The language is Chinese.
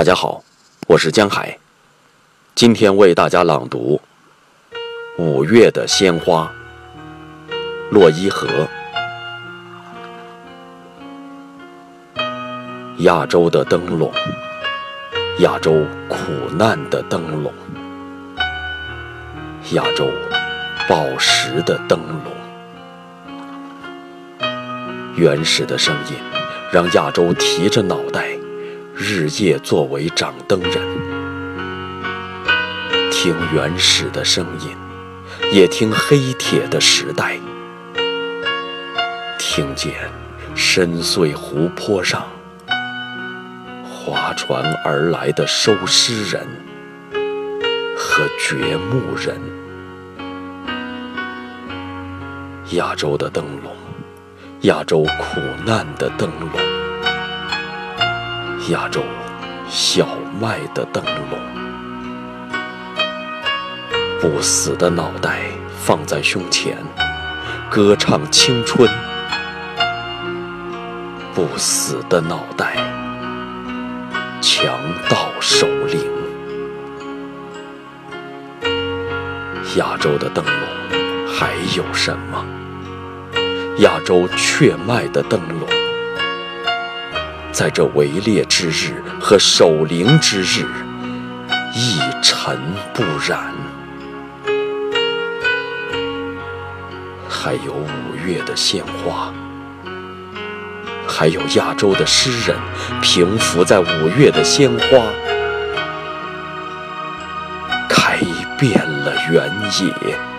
大家好，我是江海，今天为大家朗读《五月的鲜花》。洛伊河，亚洲的灯笼，亚洲苦难的灯笼，亚洲宝石的灯笼，原始的声音让亚洲提着脑袋，日夜作为掌灯人，听原始的声音，也听黑铁的时代。听见深邃湖泊上划船而来的收尸人和掘墓人，亚洲的灯笼，亚洲苦难的灯笼，亚洲小麦的灯笼，不死的脑袋放在胸前，歌唱青春。不死的脑袋，强盗首领。亚洲的灯笼还有什么？亚洲雀麦的灯笼，在这围猎之日和守灵之日，一尘不染。还有五月的鲜花。还有亚洲的诗人，平伏在五月的鲜花，开遍了原野。